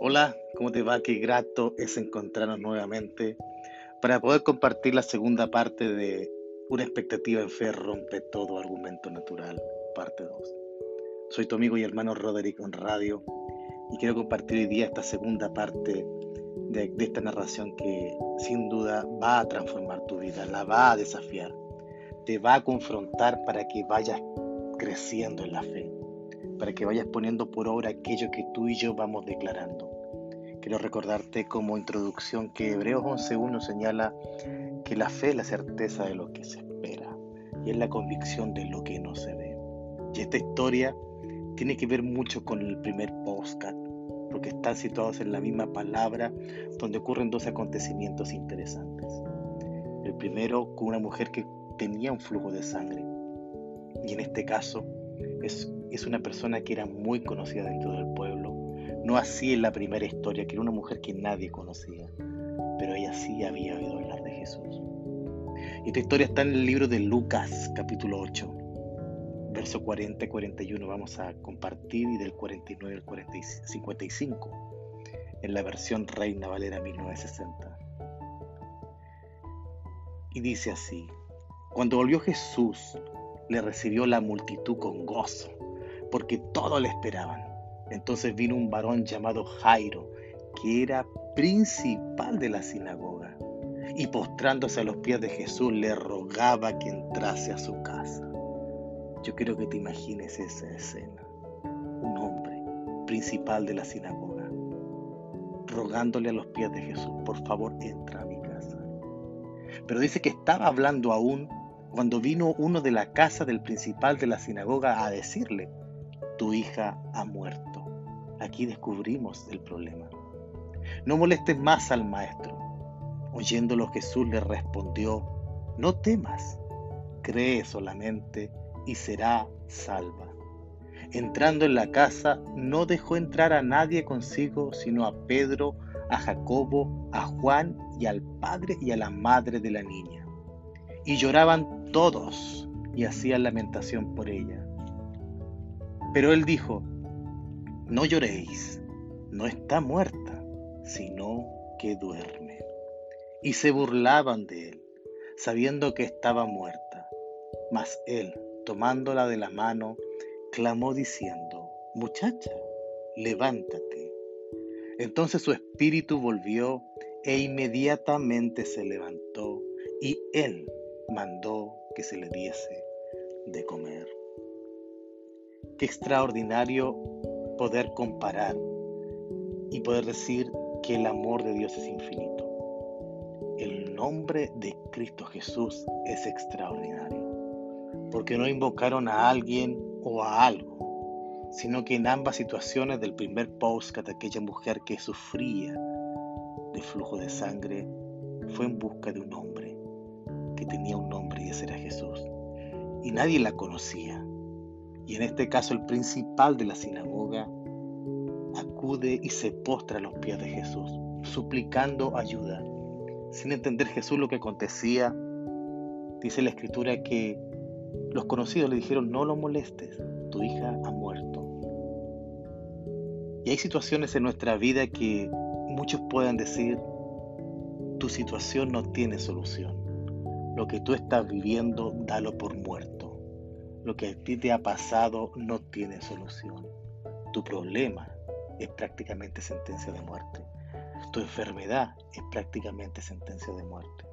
Hola, ¿cómo te va? Qué grato es encontrarnos nuevamente para poder compartir la segunda parte de Una expectativa en fe rompe todo argumento natural, parte 2. Soy tu amigo y hermano Roderick en radio y quiero compartir hoy día esta segunda parte de, de esta narración que sin duda va a transformar tu vida, la va a desafiar, te va a confrontar para que vayas creciendo en la fe para que vayas poniendo por obra aquello que tú y yo vamos declarando. Quiero recordarte como introducción que Hebreos 11.1 señala que la fe es la certeza de lo que se espera y es la convicción de lo que no se ve. Y esta historia tiene que ver mucho con el primer postcat, porque están situados en la misma palabra donde ocurren dos acontecimientos interesantes. El primero con una mujer que tenía un flujo de sangre y en este caso es, es una persona que era muy conocida dentro del pueblo. No así en la primera historia, que era una mujer que nadie conocía, pero ella sí había oído hablar de Jesús. Esta historia está en el libro de Lucas, capítulo 8, verso 40 y 41. Vamos a compartir y del 49 al 55 en la versión Reina Valera 1960. Y dice así, cuando volvió Jesús le recibió la multitud con gozo, porque todos le esperaban. Entonces vino un varón llamado Jairo, que era principal de la sinagoga, y postrándose a los pies de Jesús le rogaba que entrase a su casa. Yo quiero que te imagines esa escena. Un hombre principal de la sinagoga, rogándole a los pies de Jesús, por favor entra a mi casa. Pero dice que estaba hablando aún cuando vino uno de la casa del principal de la sinagoga a decirle, tu hija ha muerto. Aquí descubrimos el problema. No molestes más al maestro. Oyéndolo Jesús le respondió, no temas, cree solamente y será salva. Entrando en la casa, no dejó entrar a nadie consigo, sino a Pedro, a Jacobo, a Juan y al padre y a la madre de la niña. Y lloraban todos y hacían lamentación por ella. Pero él dijo, no lloréis, no está muerta, sino que duerme. Y se burlaban de él, sabiendo que estaba muerta. Mas él, tomándola de la mano, clamó diciendo, muchacha, levántate. Entonces su espíritu volvió e inmediatamente se levantó y él mandó que se le diese de comer. Qué extraordinario poder comparar y poder decir que el amor de Dios es infinito. El nombre de Cristo Jesús es extraordinario, porque no invocaron a alguien o a algo, sino que en ambas situaciones del primer postcat aquella mujer que sufría de flujo de sangre fue en busca de un hombre que tenía un nombre y ese era Jesús. Y nadie la conocía. Y en este caso el principal de la sinagoga acude y se postra a los pies de Jesús, suplicando ayuda. Sin entender Jesús lo que acontecía, dice la escritura que los conocidos le dijeron, no lo molestes, tu hija ha muerto. Y hay situaciones en nuestra vida que muchos pueden decir, tu situación no tiene solución. Lo que tú estás viviendo, dalo por muerto. Lo que a ti te ha pasado no tiene solución. Tu problema es prácticamente sentencia de muerte. Tu enfermedad es prácticamente sentencia de muerte.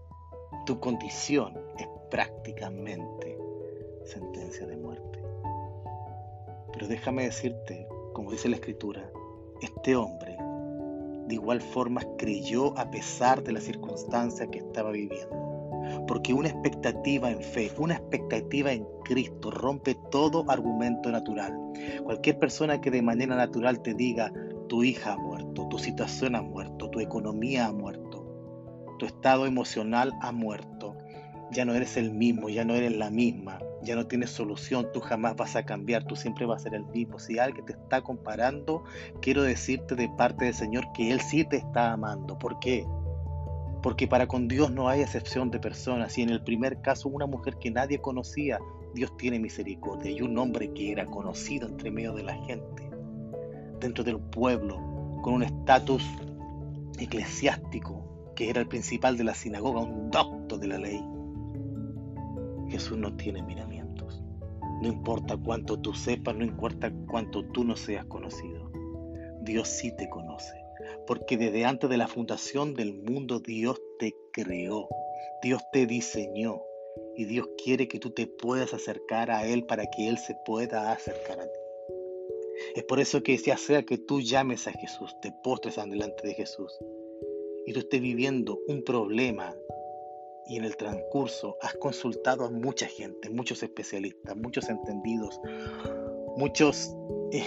Tu condición es prácticamente sentencia de muerte. Pero déjame decirte, como dice la escritura, este hombre de igual forma creyó a pesar de las circunstancias que estaba viviendo. Porque una expectativa en fe, una expectativa en Cristo rompe todo argumento natural. Cualquier persona que de manera natural te diga, tu hija ha muerto, tu situación ha muerto, tu economía ha muerto, tu estado emocional ha muerto, ya no eres el mismo, ya no eres la misma, ya no tienes solución, tú jamás vas a cambiar, tú siempre vas a ser el mismo. Si alguien te está comparando, quiero decirte de parte del Señor que Él sí te está amando. ¿Por qué? Porque para con Dios no hay excepción de personas. Y en el primer caso, una mujer que nadie conocía, Dios tiene misericordia. Y un hombre que era conocido entre medio de la gente, dentro del pueblo, con un estatus eclesiástico, que era el principal de la sinagoga, un doctor de la ley. Jesús no tiene miramientos. No importa cuánto tú sepas, no importa cuánto tú no seas conocido. Dios sí te conoce, porque desde antes de la fundación del mundo Dios te creó, Dios te diseñó y Dios quiere que tú te puedas acercar a Él para que Él se pueda acercar a ti. Es por eso que ya sea que tú llames a Jesús, te postres delante de Jesús y tú estés viviendo un problema y en el transcurso has consultado a mucha gente, muchos especialistas, muchos entendidos, muchos, eh,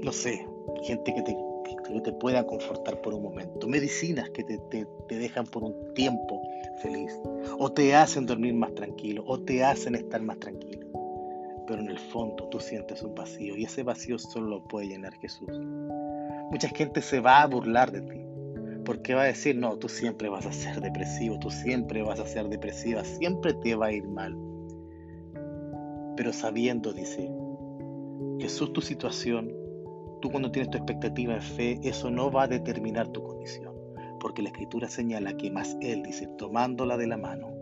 no sé, gente que te, que te pueda confortar por un momento, medicinas que te, te, te dejan por un tiempo feliz, o te hacen dormir más tranquilo, o te hacen estar más tranquilo. Pero en el fondo tú sientes un vacío y ese vacío solo lo puede llenar Jesús. Mucha gente se va a burlar de ti, porque va a decir, no, tú siempre vas a ser depresivo, tú siempre vas a ser depresiva, siempre te va a ir mal. Pero sabiendo, dice, Jesús tu situación, tú cuando tienes tu expectativa de fe, eso no va a determinar tu condición, porque la escritura señala que más Él, dice, tomándola de la mano,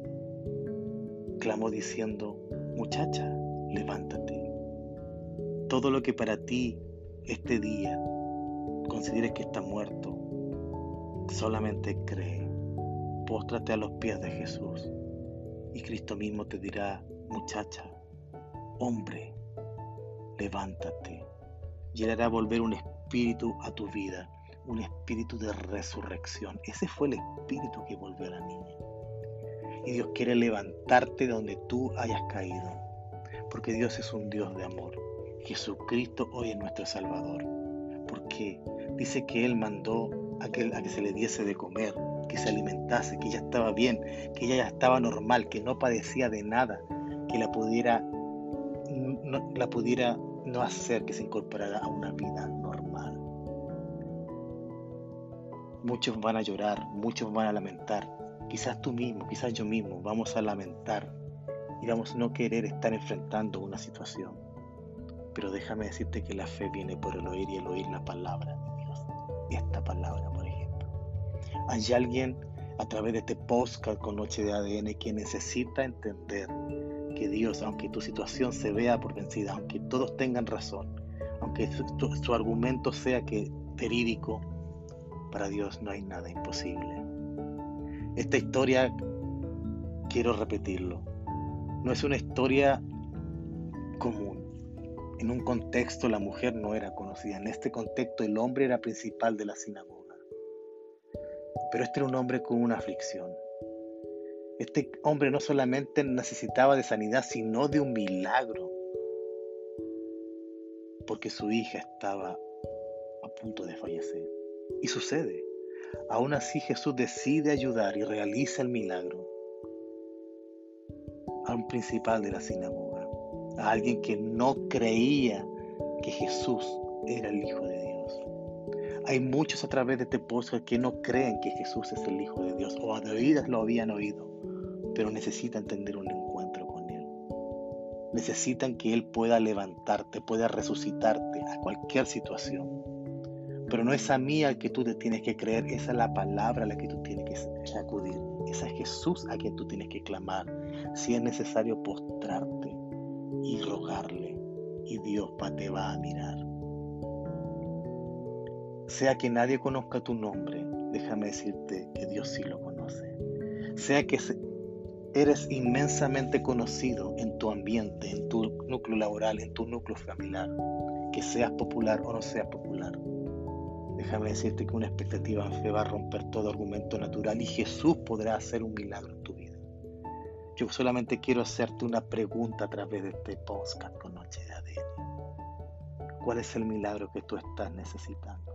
clamó diciendo, muchacha, levántate. Todo lo que para ti este día consideres que está muerto, Solamente cree, póstrate a los pies de Jesús y Cristo mismo te dirá, muchacha, hombre, levántate y a volver un espíritu a tu vida, un espíritu de resurrección. Ese fue el espíritu que volvió a la niña. Y Dios quiere levantarte de donde tú hayas caído, porque Dios es un Dios de amor. Jesucristo hoy es nuestro Salvador, porque dice que Él mandó a que, se le diese de comer, que se alimentase, que ya estaba bien, que ella ya estaba normal, que no padecía de nada, que la pudiera la pudiera no hacer que se incorporara a una vida normal. Muchos van a llorar, muchos van a lamentar. Quizás tú mismo, quizás yo mismo, vamos a lamentar y vamos a no querer estar enfrentando una situación. Pero déjame decirte que la fe viene por el oír y el oír la palabra esta palabra, por ejemplo. Hay alguien a través de este podcast con Noche de ADN que necesita entender que Dios, aunque tu situación se vea por vencida, aunque todos tengan razón, aunque su, argumento sea que verídico, para Dios no hay nada imposible. Esta historia, quiero repetirlo, no es una historia común. En un contexto la mujer no era conocida, en este contexto el hombre era principal de la sinagoga. Pero este era un hombre con una aflicción. Este hombre no solamente necesitaba de sanidad, sino de un milagro. Porque su hija estaba a punto de fallecer. Y sucede. Aún así Jesús decide ayudar y realiza el milagro a un principal de la sinagoga a alguien que no creía que Jesús era el Hijo de Dios. Hay muchos a través de este podcast que no creen que Jesús es el Hijo de Dios o de oídas lo habían oído, pero necesitan tener un encuentro con Él. Necesitan que Él pueda levantarte, pueda resucitarte a cualquier situación. Pero no es a mí al que tú te tienes que creer, esa es la palabra a la que tú tienes que acudir. Es a Jesús a quien tú tienes que clamar. Si es necesario postrarte, y rogarle y Dios te va a mirar. Sea que nadie conozca tu nombre, déjame decirte que Dios sí lo conoce. Sea que eres inmensamente conocido en tu ambiente, en tu núcleo laboral, en tu núcleo familiar, que seas popular o no seas popular. Déjame decirte que una expectativa en fe va a romper todo argumento natural y Jesús podrá hacer un milagro en tu vida. Yo solamente quiero hacerte una pregunta a través de este podcast con Noche de ADN. ¿Cuál es el milagro que tú estás necesitando?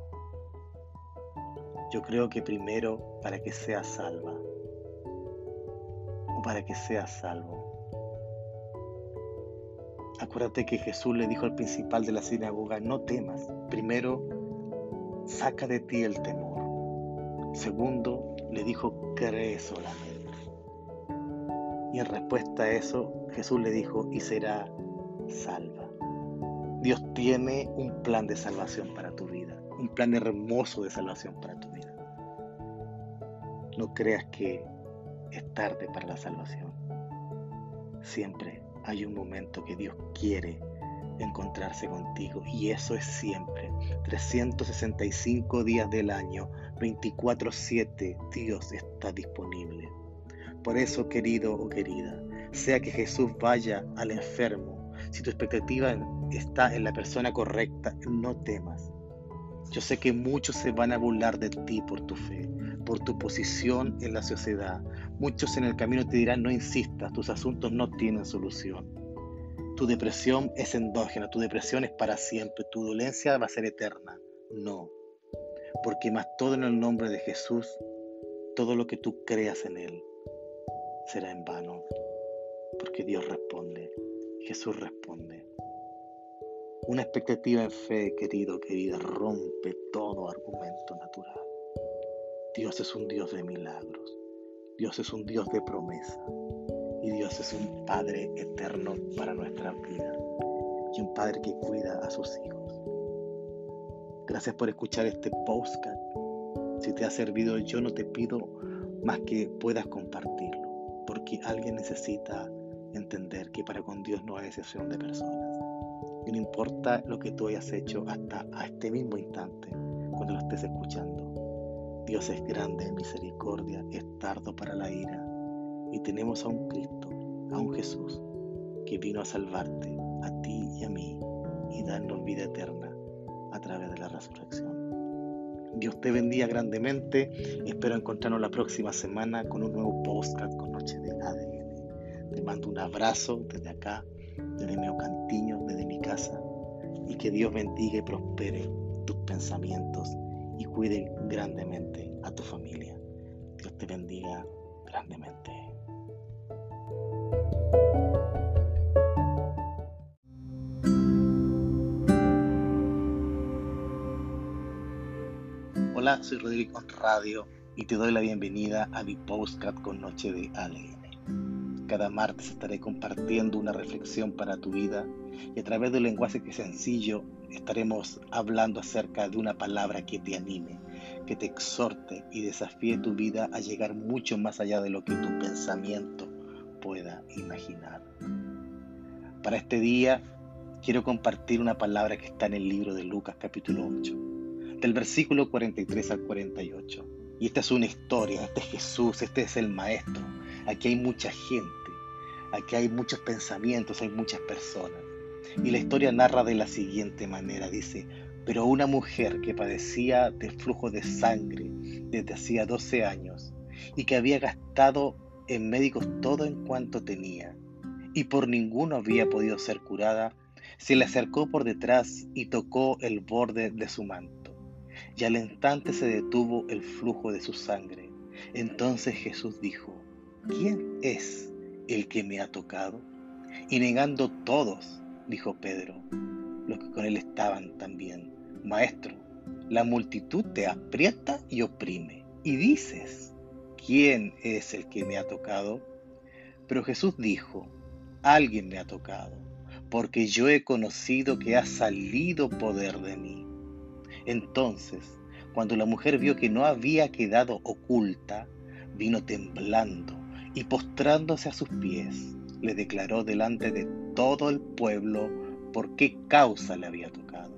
Yo creo que primero para que seas salva para que seas salvo. Acuérdate que Jesús le dijo al principal de la sinagoga, no temas. Primero, saca de ti el temor. Segundo, le dijo, cree solamente. Y en respuesta a eso, Jesús le dijo, y será salva. Dios tiene un plan de salvación para tu vida, un plan hermoso de salvación para tu vida. No creas que es tarde para la salvación. Siempre hay un momento que Dios quiere encontrarse contigo y eso es siempre. 365 días del año, 24/7, Dios está disponible. Por eso, querido o querida, sea que Jesús vaya al enfermo, si tu expectativa está en la persona correcta, no temas. Yo sé que muchos se van a burlar de ti por tu fe, por tu posición en la sociedad. Muchos en el camino te dirán, no insistas, tus asuntos no tienen solución. Tu depresión es endógena, tu depresión es para siempre, tu dolencia va a ser eterna. No, porque más todo en el nombre de Jesús, todo lo que tú creas en Él será en vano, porque Dios responde, Jesús responde. Una expectativa en fe, querido, querida, rompe todo argumento natural. Dios es un Dios de milagros. Dios es un Dios de promesa. Y Dios es un Padre eterno para nuestra vida. Y un Padre que cuida a sus hijos. Gracias por escuchar este podcast. Si te ha servido, yo no te pido más que puedas compartirlo. Porque alguien necesita entender que para con Dios no hay excepción de personas. Y no importa lo que tú hayas hecho hasta a este mismo instante, cuando lo estés escuchando. Dios es grande en misericordia, es tardo para la ira. Y tenemos a un Cristo, a un Jesús, que vino a salvarte, a ti y a mí, y darnos vida eterna a través de la resurrección. Dios te bendiga grandemente. Espero encontrarnos la próxima semana con un nuevo podcast con Noche de ADN. Te mando un abrazo desde acá, desde Cantiño, desde mi casa, y que Dios bendiga y prospere tus pensamientos y cuide grandemente a tu familia. Dios te bendiga grandemente. Hola, soy Rodrigo Radio y te doy la bienvenida a mi postcard con Noche de ADN. Cada martes estaré compartiendo una reflexión para tu vida y a través del lenguaje que es sencillo estaremos hablando acerca de una palabra que te anime, que te exhorte y desafíe tu vida a llegar mucho más allá de lo que tu pensamiento pueda imaginar. Para este día quiero compartir una palabra que está en el libro de Lucas capítulo 8, del versículo 43 al 48. Y esta es una historia, este es Jesús, este es el Maestro. Aquí hay mucha gente Aquí hay muchos pensamientos, hay muchas personas. Y la historia narra de la siguiente manera, dice, pero una mujer que padecía de flujo de sangre desde hacía 12 años y que había gastado en médicos todo en cuanto tenía y por ninguno había podido ser curada, se le acercó por detrás y tocó el borde de su manto. Y al instante se detuvo el flujo de su sangre. Entonces Jesús dijo, ¿quién es el que me ha tocado? Y negando todos, dijo Pedro, los que con él estaban también, Maestro, la multitud te aprieta y oprime, y dices, ¿quién es el que me ha tocado? Pero Jesús dijo, alguien me ha tocado, porque yo he conocido que ha salido poder de mí. Entonces, cuando la mujer vio que no había quedado oculta, vino temblando y postrándose a sus pies, le declaró delante de todo el pueblo por qué causa le había tocado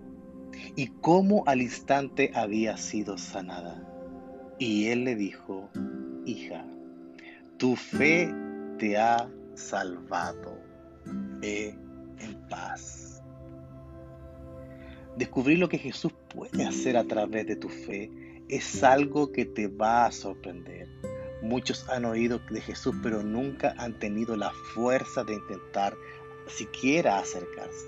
y cómo al instante había sido sanada. Y él le dijo, hija, tu fe te ha salvado, ve en paz. Descubrir lo que Jesús puede hacer a través de tu fe es algo que te va a sorprender Muchos han oído de Jesús, pero nunca han tenido la fuerza de intentar siquiera acercarse.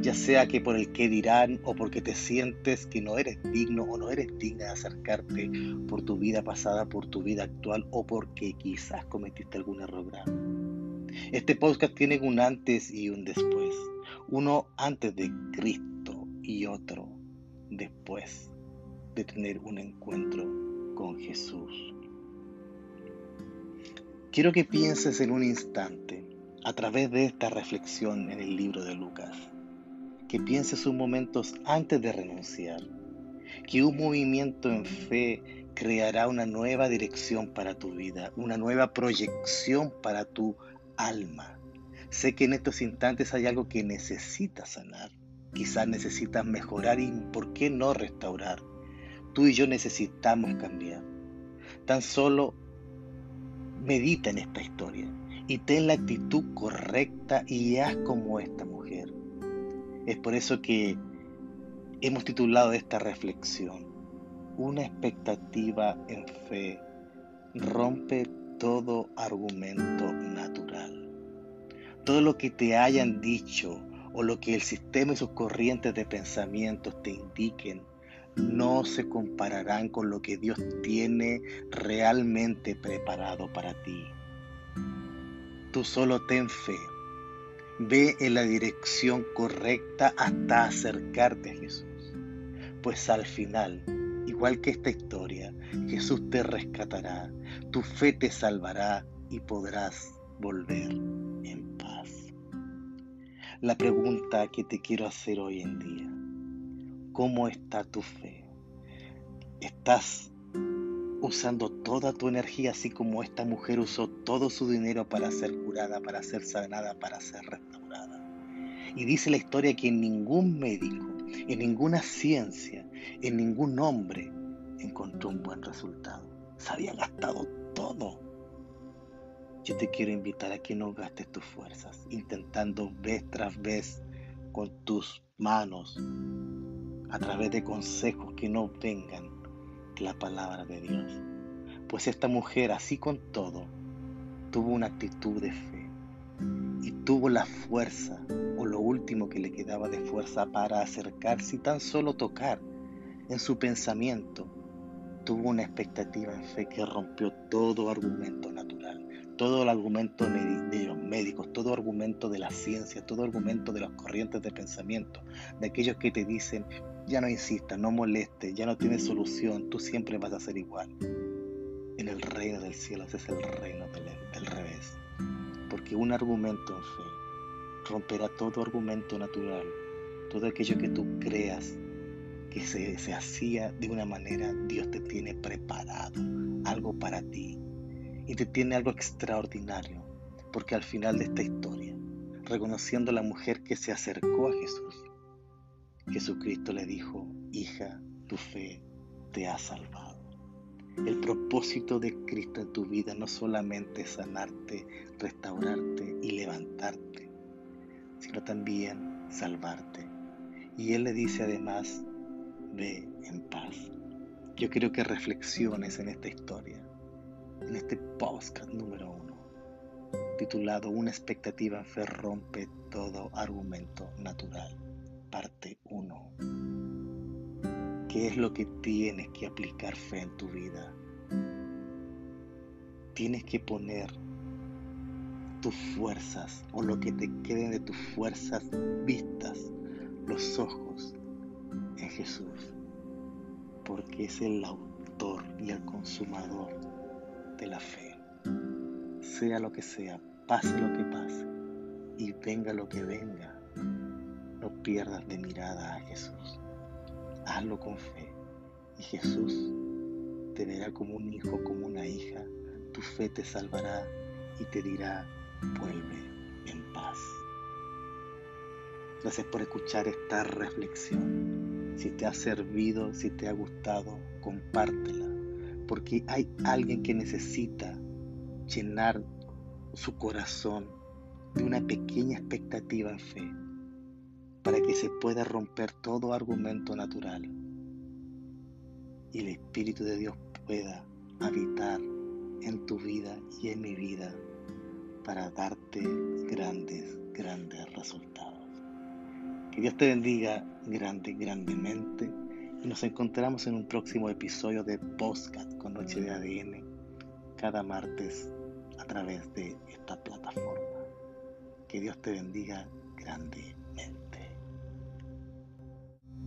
Ya sea que por el que dirán o porque te sientes que no eres digno o no eres digna de acercarte por tu vida pasada, por tu vida actual o porque quizás cometiste algún error grave. Este podcast tiene un antes y un después. Uno antes de Cristo y otro después de tener un encuentro con Jesús. Quiero que pienses en un instante, a través de esta reflexión en el libro de Lucas, que pienses un momentos antes de renunciar que un movimiento en fe creará una nueva dirección para tu vida, una nueva proyección para tu alma. Sé que en estos instantes hay algo que necesitas sanar, quizás necesitas mejorar y por qué no restaurar. Tú y yo necesitamos cambiar. Tan solo medita en esta historia y ten la actitud correcta y haz como esta mujer. Es por eso que hemos titulado esta reflexión, una expectativa en fe rompe todo argumento natural. Todo lo que te hayan dicho o lo que el sistema y sus corrientes de pensamientos te indiquen no se compararán con lo que Dios tiene realmente preparado para ti. Tú solo ten fe. Ve en la dirección correcta hasta acercarte a Jesús. Pues al final, igual que esta historia, Jesús te rescatará, tu fe te salvará y podrás volver en paz. La pregunta que te quiero hacer hoy en día ¿Cómo está tu fe? ¿Estás usando toda tu energía así como esta mujer usó todo su dinero para ser curada, para ser sanada, para ser restaurada? Y dice la historia que ningún médico, en ninguna ciencia, en ningún hombre encontró un buen resultado. Se había gastado todo. Yo te quiero invitar a que no gastes tus fuerzas intentando vez tras vez con tus manos a través de consejos que no vengan la palabra de Dios. Pues esta mujer, así con todo, tuvo una actitud de fe y tuvo la fuerza o lo último que le quedaba de fuerza para acercarse tan solo tocar en su pensamiento. Tuvo una expectativa en fe que rompió todo argumento natural todo el argumento de los médicos, todo argumento de la ciencia, todo argumento de las corrientes de pensamiento, de aquellos que te dicen, ya no insistas, no molestes, ya no tienes solución, tú siempre vas a ser igual. En el reino del cielo ese es el reino del, del revés. Porque un argumento en fe romperá todo argumento natural, todo aquello que tú creas que se, se hacía de una manera, Dios te tiene preparado, algo para ti y te tiene algo extraordinario, porque al final de esta historia, reconociendo a la mujer que se acercó a Jesús, Jesucristo le dijo, hija, tu fe te ha salvado. El propósito de Cristo en tu vida no solamente es sanarte, restaurarte y levantarte, sino también salvarte. Y Él le dice además, ve en paz. Yo quiero que reflexiones en esta historia en este podcast número uno, titulado Una expectativa en fe rompe todo argumento natural, parte 1. ¿Qué es lo que tienes que aplicar fe en tu vida? Tienes que poner tus fuerzas o lo que te quede de tus fuerzas vistas, los ojos en Jesús, porque es el autor y el consumador de la fe. Sea lo que sea, pase lo que pase y venga lo que venga, no pierdas de mirada a Jesús. Hazlo con fe y Jesús te verá como un hijo, como una hija. Tu fe te salvará y te dirá, vuelve en paz. Gracias por escuchar esta reflexión. Si te ha servido, si te ha gustado, compártela porque hay alguien que necesita llenar su corazón de una pequeña expectativa en fe para que se pueda romper todo argumento natural y el Espíritu de Dios pueda habitar en tu vida y en mi vida para darte grandes, grandes resultados. Que Dios te bendiga grande, grandemente y nos encontramos en un próximo episodio de Postcat con Noche de ADN cada martes a través de esta plataforma. Que Dios te bendiga grande